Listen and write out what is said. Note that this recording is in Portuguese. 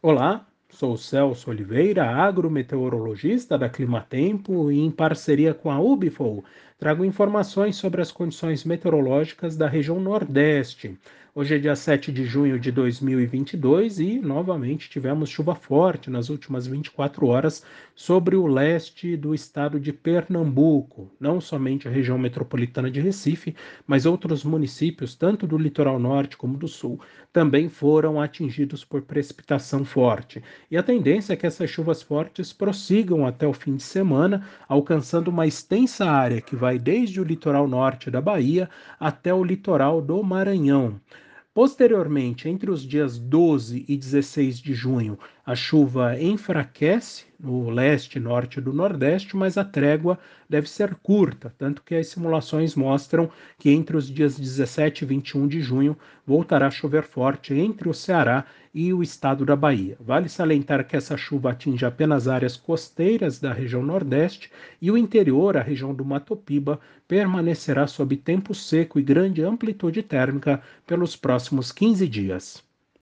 Olá, sou Celso Oliveira, agrometeorologista da Climatempo e em parceria com a Ubifol, trago informações sobre as condições meteorológicas da região Nordeste. Hoje é dia 7 de junho de 2022 e novamente tivemos chuva forte nas últimas 24 horas sobre o leste do estado de Pernambuco, não somente a região metropolitana de Recife, mas outros municípios, tanto do litoral norte como do sul, também foram atingidos por precipitação forte. E a tendência é que essas chuvas fortes prossigam até o fim de semana, alcançando uma extensa área que vai desde o litoral norte da Bahia até o litoral do Maranhão. Posteriormente, entre os dias 12 e 16 de junho, a chuva enfraquece no leste e norte do Nordeste, mas a trégua deve ser curta, tanto que as simulações mostram que entre os dias 17 e 21 de junho voltará a chover forte entre o Ceará e o estado da Bahia. Vale salientar que essa chuva atinge apenas áreas costeiras da região Nordeste e o interior, a região do Mato Piba, permanecerá sob tempo seco e grande amplitude térmica pelos próximos 15 dias.